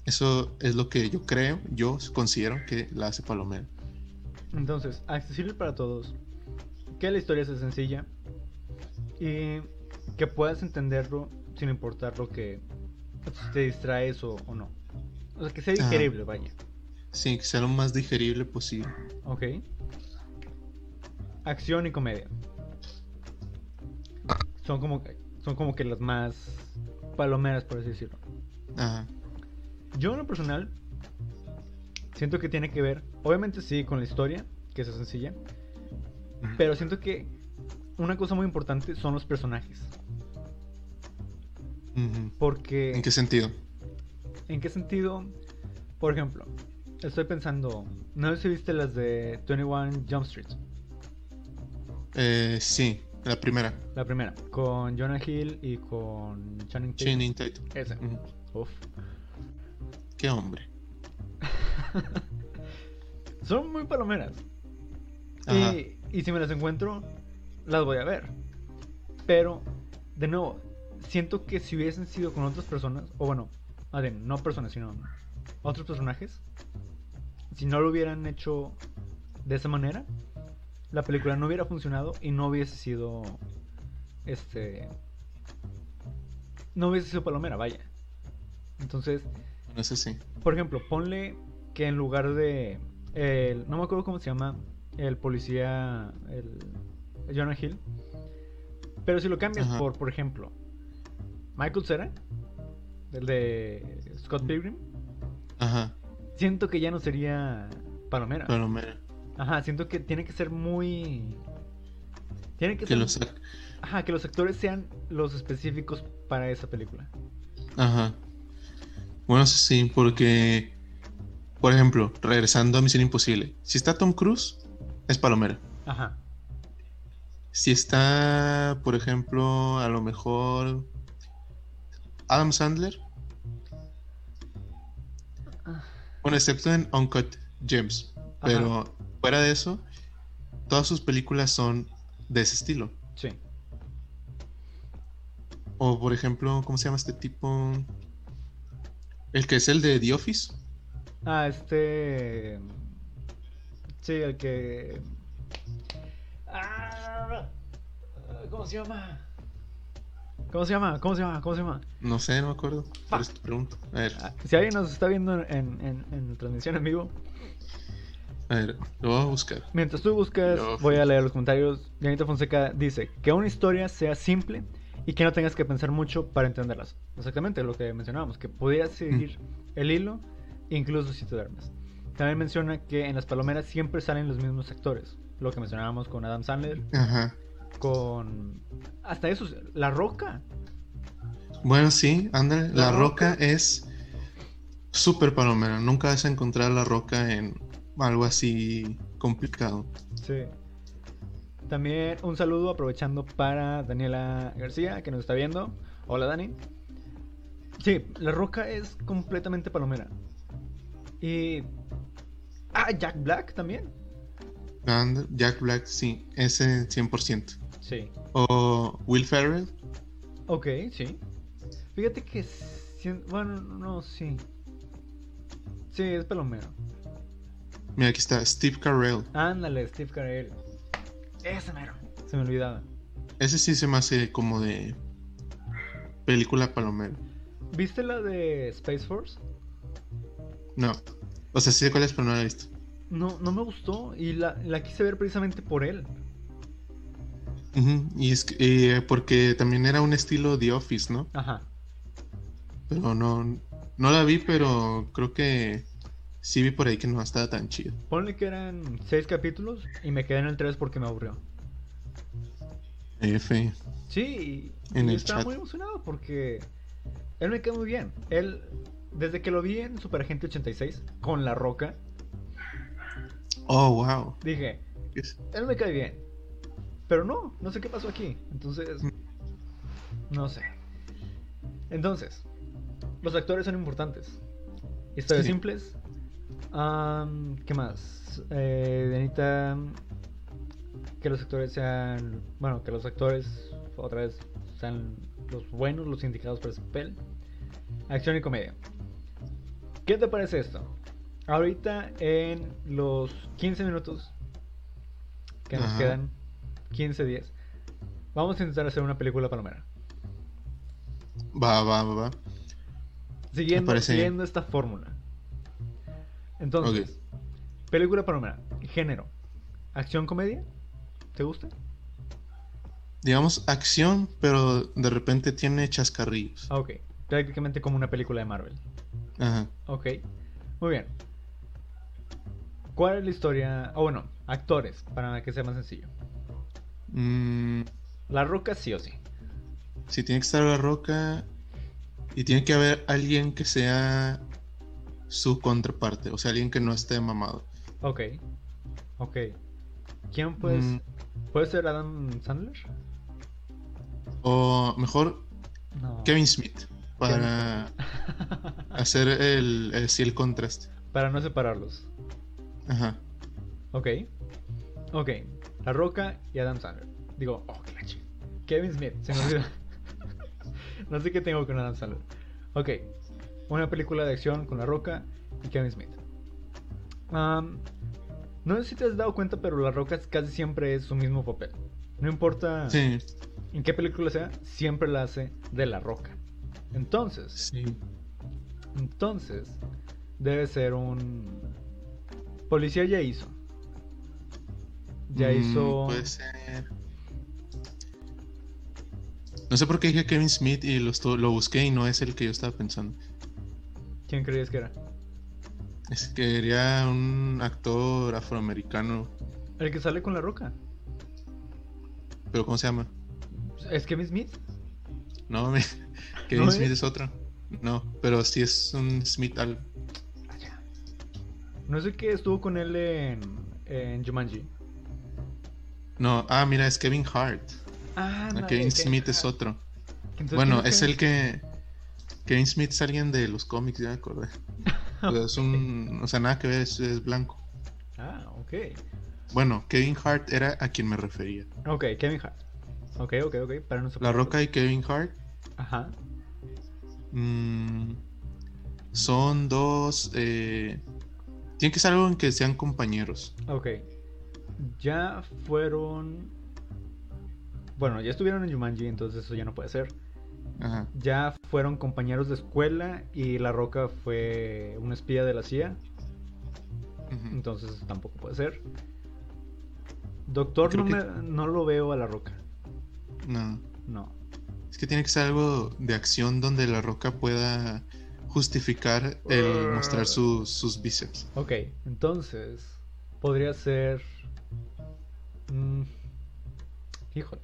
Eso es lo que yo creo, yo considero que la hace Palomera. Entonces, accesible para todos. Que la historia sea sencilla. Y que puedas entenderlo sin importar lo que si te distraes o, o no. O sea, que sea digerible, vaya. Sí, que sea lo más digerible posible. Ok. Acción y comedia. Son como, son como que las más palomeras, por así decirlo. Ajá. Yo en lo personal siento que tiene que ver, obviamente sí, con la historia, que es sencilla, pero siento que una cosa muy importante son los personajes. Ujú. Porque... ¿En qué sentido? ¿En qué sentido? Por ejemplo, estoy pensando, no sé si viste las de 21 Jump Street, Eh, sí, la primera. la primera, con Jonah Hill y con Channing Tatum. Channing Tatum. Esa. Uf. Qué hombre. Son muy palomeras. Ajá. Y, y si me las encuentro, las voy a ver. Pero, de nuevo, siento que si hubiesen sido con otras personas, o bueno, bien, no personas, sino otros personajes, si no lo hubieran hecho de esa manera, la película no hubiera funcionado y no hubiese sido. Este. No hubiese sido palomera, vaya. Entonces, Bueno, eso sí. por ejemplo, ponle que en lugar de. El, no me acuerdo cómo se llama. El policía. El, Jonah Hill. Pero si lo cambias Ajá. por, por ejemplo, Michael Cera. El de Scott Pilgrim. Ajá. Siento que ya no sería Palomera. Pero mira, Ajá, siento que tiene que ser muy. Tiene que, que ser. lo sac- Ajá, que los actores sean los específicos para esa película. Ajá. Bueno, sí, porque, por ejemplo, regresando a Misión Imposible, si está Tom Cruise, es Palomera. Ajá. Si está, por ejemplo, a lo mejor Adam Sandler. Bueno, excepto en Uncut Gems. Pero fuera de eso, todas sus películas son de ese estilo. Sí. O por ejemplo, ¿cómo se llama este tipo? El que es el de The Office. Ah, este. Sí, el que. Ah, ¿Cómo se llama? ¿Cómo se llama? ¿Cómo se llama? ¿Cómo se llama? No sé, no me acuerdo. Por eso te pregunto. A ver, Ah, Si alguien nos está viendo en, en, en transmisión en vivo, a ver, lo voy a buscar. mientras tú buscas, voy a leer los comentarios. Janita Fonseca dice que una historia sea simple y que no tengas que pensar mucho para entenderlas. Exactamente lo que mencionábamos, que pudieras seguir el hilo incluso si te duermes. También menciona que en las palomeras siempre salen los mismos actores. Lo que mencionábamos con Adam Sandler, Ajá. con... Hasta eso, La Roca. Bueno, sí, anda. La La, Roca. roca. es súper palomera. Nunca vas a encontrar la roca en algo así complicado. Sí. También un saludo aprovechando para Daniela García, que nos está viendo. Hola Dani. Sí, La Roca es completamente palomera. Y... Ah, Jack Black también. Jack Black, sí, ese 100%. Sí. O Will Ferrell. Ok, sí. Fíjate que... Bueno, no, sí. Sí, es palomero. Mira, aquí está Steve Carell. Ándale, Steve Carell. Ese mero. Se me olvidaba. Ese sí se me hace como de película palomera. ¿Viste la de Space Force? No. O sea, sí sé cuál es, pero no la he visto. No, no me gustó y la, la quise ver precisamente por él. Ujú, Y es que- eh, porque también era un estilo The Office, ¿no? Ajá. Pero no, no la vi, pero creo que sí vi por ahí que no estaba tan chido. Ponle que eran seis capítulos y me quedé en el 3 porque me aburrió. F. Sí, y, En y el estaba chat. muy emocionado porque él me quedó muy bien. Él, desde que lo vi en Super Agente 86 con La Roca, Oh, wow. dije, Es- él me cae bien. Pero no, no sé qué pasó aquí. Entonces, no sé. Entonces, los actores son importantes. Historias Sí. simples. Am, ¿Qué más? Eh, que los actores sean. Bueno, que los actores, otra vez, sean los buenos, los indicados para ese papel. Acción y comedia. ¿Qué te parece esto? Ahorita en los 15 minutos que nos Ajá. quedan, 15 días, vamos a intentar hacer una película palomera. Va, va, va, va. Siguiendo, siguiendo esta fórmula. Entonces, película palomera, género, acción, comedia, ¿te gusta? Digamos acción, pero de repente tiene chascarrillos. Ah, ok, prácticamente como una película de Marvel. Ajá. Ok, muy bien. ¿Cuál es la historia? O bueno, actores, para que sea más sencillo. Mm, La Roca sí o sí. sí, tiene que estar la roca y tiene que haber alguien que sea su contraparte, o sea, alguien que no esté mamado. Ok, ok. ¿Quién puede Mm. ¿Puede ser Adam Sandler? O mejor No. Kevin Smith para hacer el, el, sí, el contraste. Para no separarlos. Ajá. Ok. Ok. La Roca y Adam Sandler. Digo, oh, qué Kevin Smith, se me olvidó. no sé qué tengo con Adam Sandler. Ok. Una película de acción con La Roca y Kevin Smith. No sé si te has dado cuenta, pero La Roca casi siempre es su mismo papel. No importa Sí, en qué película sea, siempre la hace de La Roca. Entonces, sí. entonces, debe ser un. Policía ya hizo. Ya Mm, hizo. Puede ser. No sé por qué dije Kevin Smith y lo busqué y no es el que yo estaba pensando. ¿Quién creías que era? Es que quería un actor afroamericano, El que sale con la roca. pero ¿cómo se llama? ¿Es Kevin Smith? No, me... Kevin ¿No Smith es? es otro. No, pero sí es un Smith al... No es el que estuvo con él en, en Jumanji. No, ah, mira, es Kevin Hart. Ah, Ah, no, Kevin Smith Hart. es otro. Bueno, ¿quién es el que... Kevin Smith es alguien de los cómics, ya me acordé. O sea, es un... O sea, nada que ver, es, es blanco. Ah, ok. Bueno, Kevin Hart era a quien me refería. Ok, Kevin Hart. Ok, ok, ok. Para no La. Roca y Kevin Hart Ajá. mm, son dos... Eh... Tiene que ser algo en que sean compañeros. Ok. Ya fueron. Bueno, ya estuvieron en Jumanji, entonces eso ya no puede ser. Ajá. Ya fueron compañeros de escuela y La Roca fue un espía de la CIA, entonces tampoco puede ser. Doctor no, que- me- no lo veo a La Roca, No. no. Es que tiene que ser algo de acción donde la roca pueda justificar el mostrar sus, sus bíceps. Ok, entonces podría ser... mm, híjole.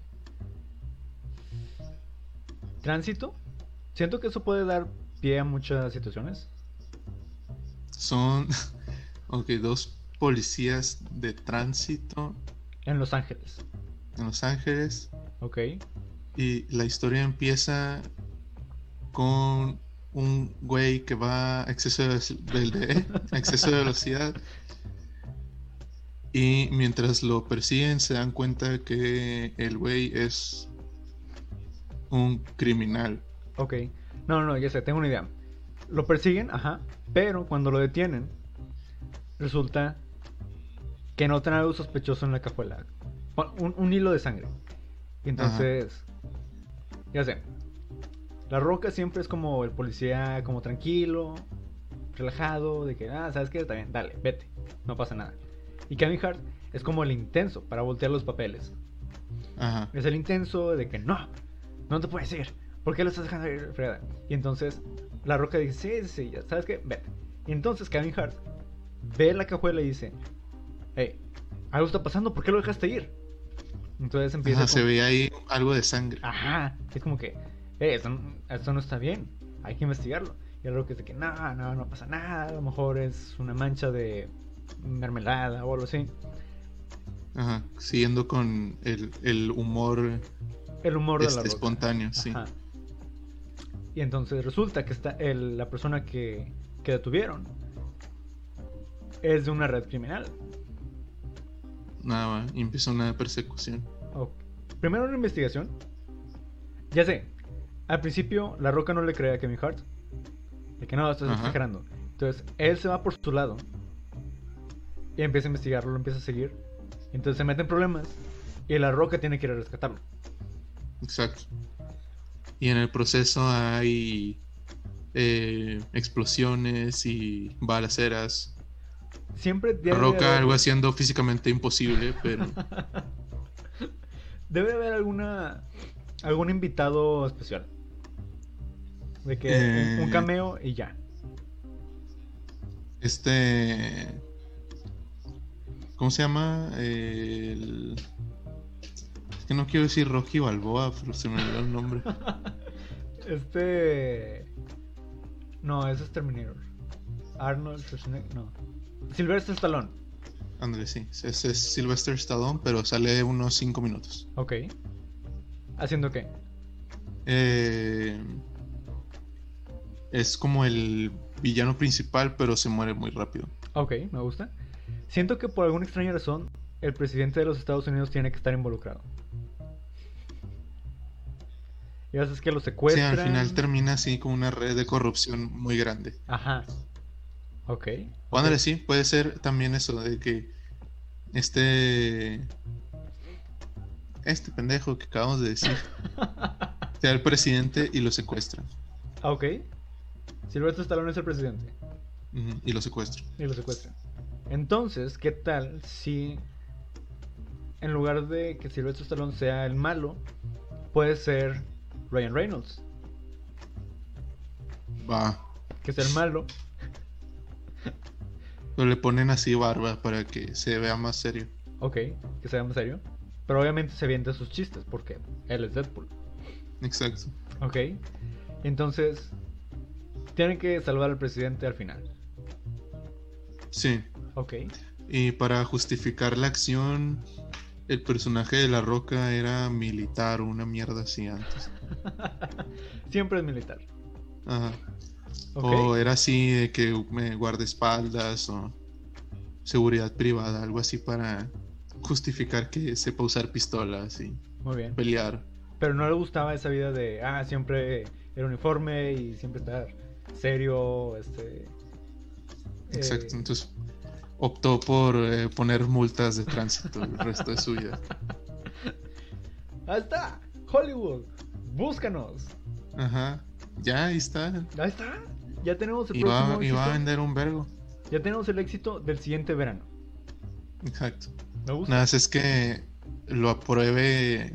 Tránsito. Siento que eso puede dar pie a muchas situaciones. Son, ok, dos policías de tránsito En Los Ángeles. en Los Ángeles Ok. y la historia empieza con un güey que va a exceso de, del de- a exceso de velocidad y mientras lo persiguen se dan cuenta que el güey es un criminal. Ok. No, no, no, ya sé, tengo una idea. Lo persiguen, ajá, pero cuando lo detienen, resulta que notan algo sospechoso en la cajuela. Un, un hilo de sangre. Y entonces, ya sé. La Roca siempre es como el policía, como tranquilo, relajado, de que, ah, ¿sabes qué? Está bien, dale, vete, no pasa nada. Y Kevin Hart es como el intenso para voltear los papeles. Ajá. Es el intenso de que no, no te puedes ir. ¿Por qué lo estás dejando ir, fregada? Y entonces la roca dice, sí, sí, sí, ya sabes qué, vete. Y entonces Kevin Hart ve la cajuela y dice, hey, algo está pasando, ¿por qué lo dejaste ir? Entonces empieza Ajá, se con- ve ahí algo de sangre. Ajá, es como que, hey, esto, no- esto no está bien, hay que investigarlo. Y el roca dice que no, no, no pasa nada, a lo mejor es una mancha de mermelada o algo así. Ajá. Siguiendo con el, el humor El humor de la este, roca. espontáneo, sí. Ajá. Y entonces resulta que está el- la persona que, que detuvieron es de una red criminal. Nada empieza una persecución. Ok. Primero una investigación. Ya sé. Al principio la roca no le cree a Kevin Hart. De que no, estás Ajá. exagerando. Entonces él se va por su lado. Y empieza a investigarlo, lo empieza a seguir. Entonces se mete en problemas. Y la roca tiene que ir a rescatarlo. Exacto. Y en el proceso hay eh, explosiones y balaceras. siempre debe Roca haber- algo haciendo físicamente imposible, pero Debe haber alguna algún invitado especial. De que un- un Eh. cameo y ya. este... ¿Cómo se llama? El... Que no quiero decir Rocky Balboa, pero se me olvidó el nombre. Este. No, ese es Terminator. Arnold Schwarzenegger. No. Sylvester Stallone. Ándale, sí. Ese es Sylvester Stallone, pero sale unos 5 minutos. Ok. ¿Haciendo qué? Eh, es como el villano principal, pero se muere muy rápido. Ok, me gusta. Siento que por alguna extraña razón, el presidente de los Estados Unidos tiene que estar involucrado. Y veces que lo Sí, secuestran. al final termina así como una red de corrupción muy grande. Ajá. Ok. O ándale, sí, puede ser también eso de que este. Este pendejo que acabamos de decir sea el presidente y lo secuestra. Ah, ok. Sylvester Stallone es el presidente. Y lo secuestra. Y lo secuestran. Entonces, ¿qué tal si en lugar de que Sylvester Stallone sea el malo, puede ser Ryan Reynolds, Va. que es el malo? Pero le ponen así barba para que se vea más serio. Ok, que sea más serio. Pero obviamente se avienta sus chistes porque él es Deadpool. Exacto. Ok. Entonces, tienen que salvar al presidente al final. Sí. Ok. Y para justificar la acción, el personaje de La Roca era militar o una mierda así antes. Siempre es militar. Ajá. O era así de que me guardaespaldas o seguridad privada, algo así para justificar que sepa usar pistolas y Muy bien. pelear. Pero no le gustaba esa vida de, ah, siempre el uniforme y siempre estar serio, este... Exacto. eh, Entonces optó por eh, poner multas de tránsito el resto de su vida. Ahí está, Hollywood, búscanos. Ajá. Ya, ahí está. Ahí está, ya tenemos el Y va, próximo y va a vender un vergo. Ya tenemos el éxito del siguiente verano. Exacto. Me gusta. Nada más es que lo apruebe.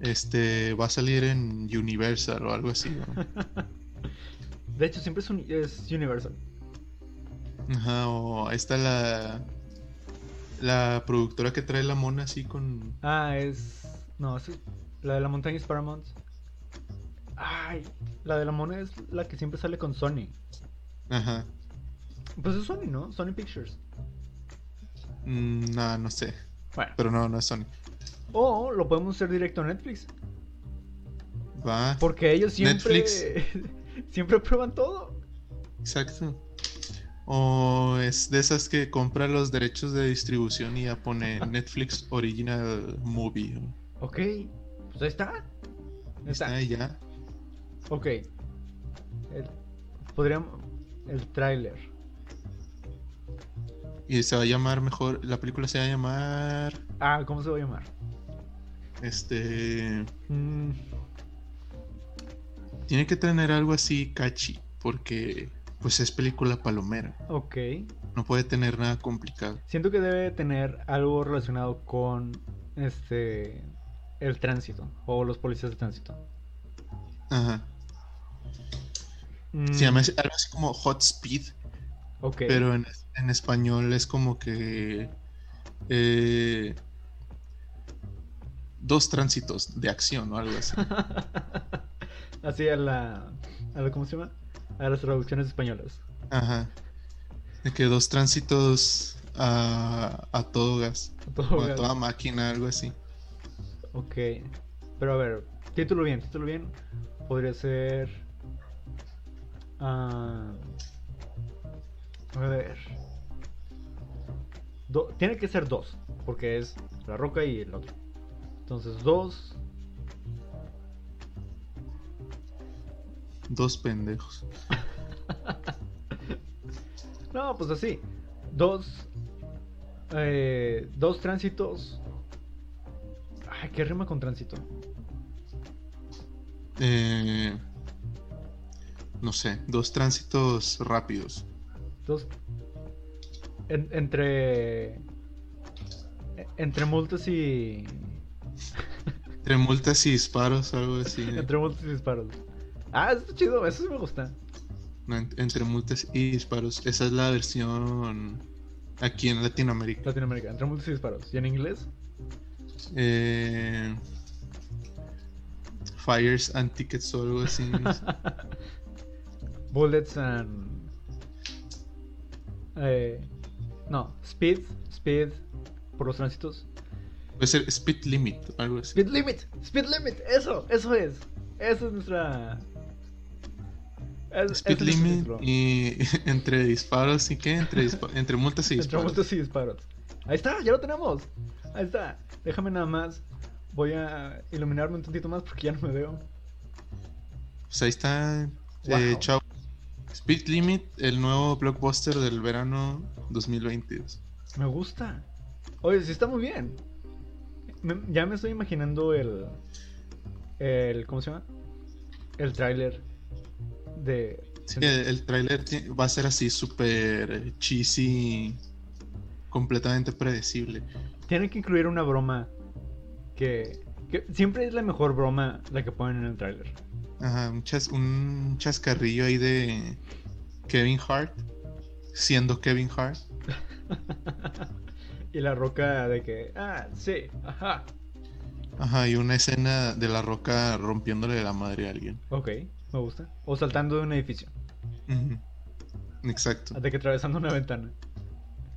Este va a salir en Universal o algo así. ¿no? De hecho, siempre es, un- es Universal. Ajá, o ahí está la. La productora que trae la mona así con. Ah, es... No, es la de la montaña es Paramount. Ay, la de la moneda es la que siempre sale con Sony. Ajá. Pues es Sony, ¿no? Sony Pictures. Mm, no, no sé. Bueno. Pero no, no es Sony. O lo podemos hacer directo a Netflix. Va. Porque ellos siempre... Netflix. siempre prueban todo. Exacto. O es de esas que compra los derechos de distribución y ya pone Netflix Original Movie. Ok, pues ahí está. Ahí Está está. ahí ya. Ok. El- podríamos. El tráiler. Y se va a llamar mejor. La película se va a llamar. Ah, ¿cómo se va a llamar? Este. Mm, Tiene que tener algo así catchy. Porque. Pues es película palomera. ok. No puede tener nada complicado. Siento que debe tener algo relacionado con este. El tránsito. O los policías de tránsito. Aja. Mm, Se llama algo así como Hot Speed. Ok. Pero en, en español es como que. eh, dos tránsitos de acción o algo así. Así a la, a la. ¿Cómo se llama? A las traducciones españolas. Ajá. De que dos tránsitos a, a todo gas. A todo O a gas. toda máquina, algo así. Ok. Pero a ver, título bien, título bien. Podría ser. ah, a ver. Do- tiene que ser dos. Porque es la roca y el otro. Entonces, dos. Dos pendejos. No, pues así. Dos. eh, dos tránsitos. Ay, ¿qué rima con tránsito? Eh, no sé, dos tránsitos rápidos. Dos. en- entre. Entre multas y. Entre multas y disparos, algo así. Entre multas y disparos. Ah, eso está chido, eso sí me gusta. Entre multas y disparos. Esa es la versión aquí en Latinoamérica. Latinoamérica, entre multas y disparos. ¿Y en inglés? Eh, fires and tickets o algo así. Bullets and. Eh, no, speed. Speed por los tránsitos. Puede ser speed limit algo así. Speed limit, speed limit, eso, eso es. Eso es nuestra. Es- Speed es limit y entre disparos y qué? Entre, entre multas y Entre disparos. multas y disparos. Ahí está, ya lo tenemos. Ahí está. Déjame nada más. Voy a iluminarme un tantito más porque ya no me veo. Pues ahí está. Wow. Eh, chao. Speed Limit, el nuevo blockbuster del verano 2022. Me gusta. Oye, sí está muy bien. Me- ya me estoy imaginando el. El. ¿Cómo se llama? El tráiler de. Sí, el, tráiler va a ser así súper cheesy, completamente predecible. Tiene que incluir una broma que, que siempre es la mejor broma la que ponen en el tráiler. Ajá, un, chas- un chascarrillo ahí de Kevin Hart, siendo Kevin Hart. y la roca de que, ah, sí, ajá. Ajá, y una escena de la roca rompiéndole la madre a alguien. Ok, me gusta. O saltando de un edificio. Exacto. De que atravesando una ventana.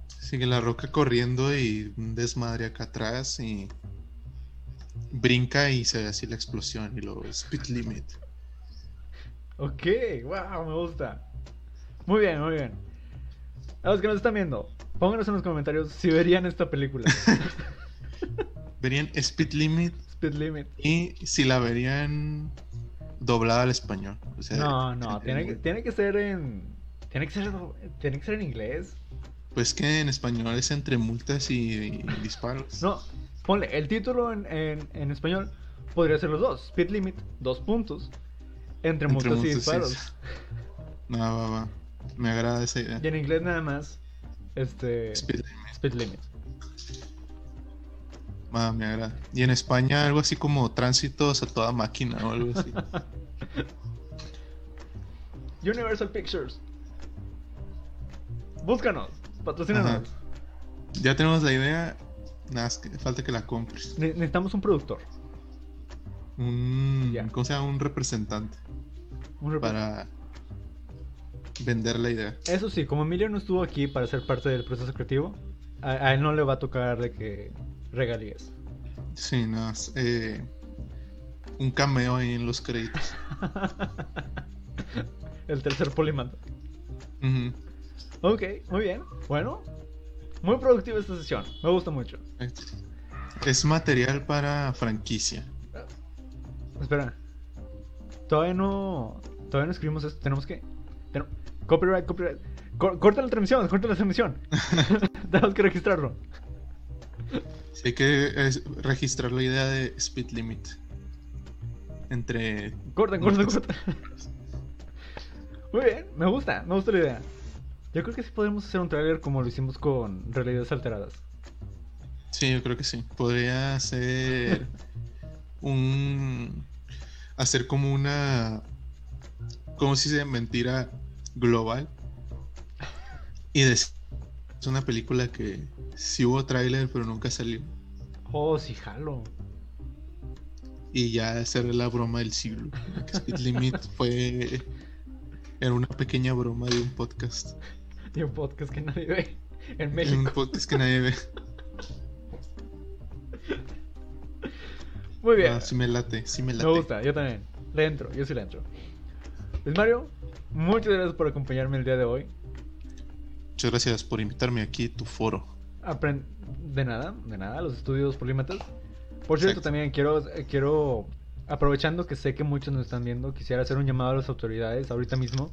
Sigue la roca corriendo y un desmadre acá atrás y brinca y se ve así la explosión y luego speed limit. Ok, wow, me gusta. Muy bien, muy bien. A los que nos están viendo, pónganos en los comentarios si verían esta película. Verían speed limit Speed Limit. y si la verían doblada al español. O sea, No, no, en- tiene que, tiene que ser en. Tiene que ser, tiene que ser en inglés. Pues que en español es entre multas y, y disparos. No, ponle, el título en, en, en español podría ser los dos. Speed Limit, dos puntos. Entre, Entre multas y multas y- disparos. No, va, va. Me agrada esa idea. Y en inglés nada más. Este. Speed limit. Speed Limit. Va, me agrada. Y en España algo así como tránsitos a toda máquina o algo así. Universal Pictures. Búscanos, patrocínanos. Ajá. Ya tenemos la idea. Nada, que falta que la compres. Ne- necesitamos un productor. Un, Ya. ¿Cómo se llama? Un representante un rep- para vender la idea. Eso sí, como Emilio no estuvo aquí para ser parte del proceso creativo, a, a él no le va a tocar de que regalías. Sí, nada más, eh, un cameo ahí en los créditos. El tercer polimando. Ujú. Ok, muy bien. Bueno, muy productiva esta sesión. Me gusta mucho. Es material para franquicia. Espera. Todavía no. Todavía no escribimos esto. Tenemos que. ten- Copyright, copyright. Cor- corta la transmisión, corta la transmisión. Tenemos que registrarlo. Sí, hay que es, registrar la idea de speed limit. Entre. Corta, corta, corta. Muy bien, me gusta, me gusta la idea. Yo creo que sí podemos hacer un trailer como lo hicimos con realidades alteradas. Sí, yo creo que sí. Podría ser un. Hacer como una. Como si se mentira global. Y decir. Es una película que sí hubo tráiler, pero nunca salió. Oh, sí, jalo. Y ya hacer la broma del siglo. Que Speed Limit fue. Era una pequeña broma de un podcast. Y un podcast que nadie ve en Un México. podcast que nadie ve. Muy bien. Ah, sí me late, sí me late. Me gusta, yo también. Le entro, yo sí le entro. Luis Mario, muchas gracias por acompañarme el día de hoy. Muchas gracias por invitarme aquí a tu foro. De nada, de nada, los estudios polímatas. Por cierto, Exacto. también quiero, eh, quiero, aprovechando que sé que muchos nos están viendo, quisiera hacer un llamado a las autoridades ahorita mismo.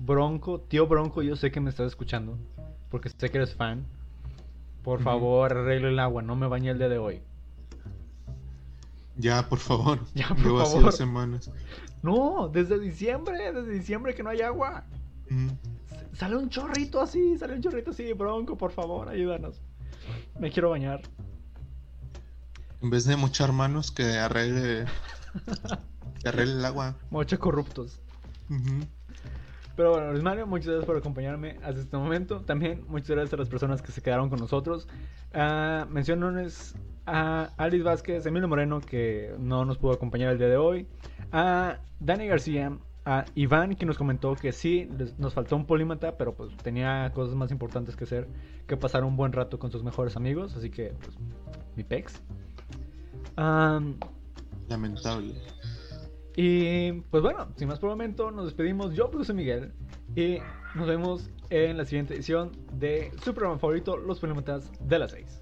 Bronco, tío Bronco, yo sé que me estás escuchando, porque sé que eres fan. Por favor, arregle el agua, no me bañe el día de hoy. Ya, por favor. Ya, por Llevo así favor. dos semanas. No, desde diciembre, desde diciembre que no hay agua. Mm. Sale un chorrito así, sale un chorrito así, Bronco, por favor, ayúdanos. Me quiero bañar. En vez de mochar manos, que arregle, que arregle el agua. Mocha corruptos. Pero bueno, Luis Mario, muchas gracias por acompañarme hasta este momento. También muchas gracias a las personas que se quedaron con nosotros. Uh, mencionones a Alice Vázquez, Emilio Moreno, que no nos pudo acompañar el día de hoy. A Dani García, a Iván, que nos comentó que sí, les- nos faltó un polímata, pero pues tenía cosas más importantes que hacer que pasar un buen rato con sus mejores amigos. Así que, pues, mi pex. Um, Lamentable. y pues bueno, sin más por el momento, nos despedimos. Yo, soy Miguel. Y nos vemos en la siguiente edición de su programa favorito, Los Polímatas de las 6.